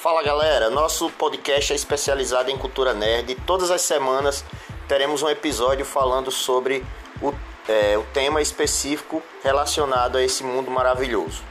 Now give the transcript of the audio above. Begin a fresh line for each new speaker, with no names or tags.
Fala galera, nosso podcast é especializado em cultura nerd. Todas as semanas teremos um episódio falando sobre o, é, o tema específico relacionado a esse mundo maravilhoso.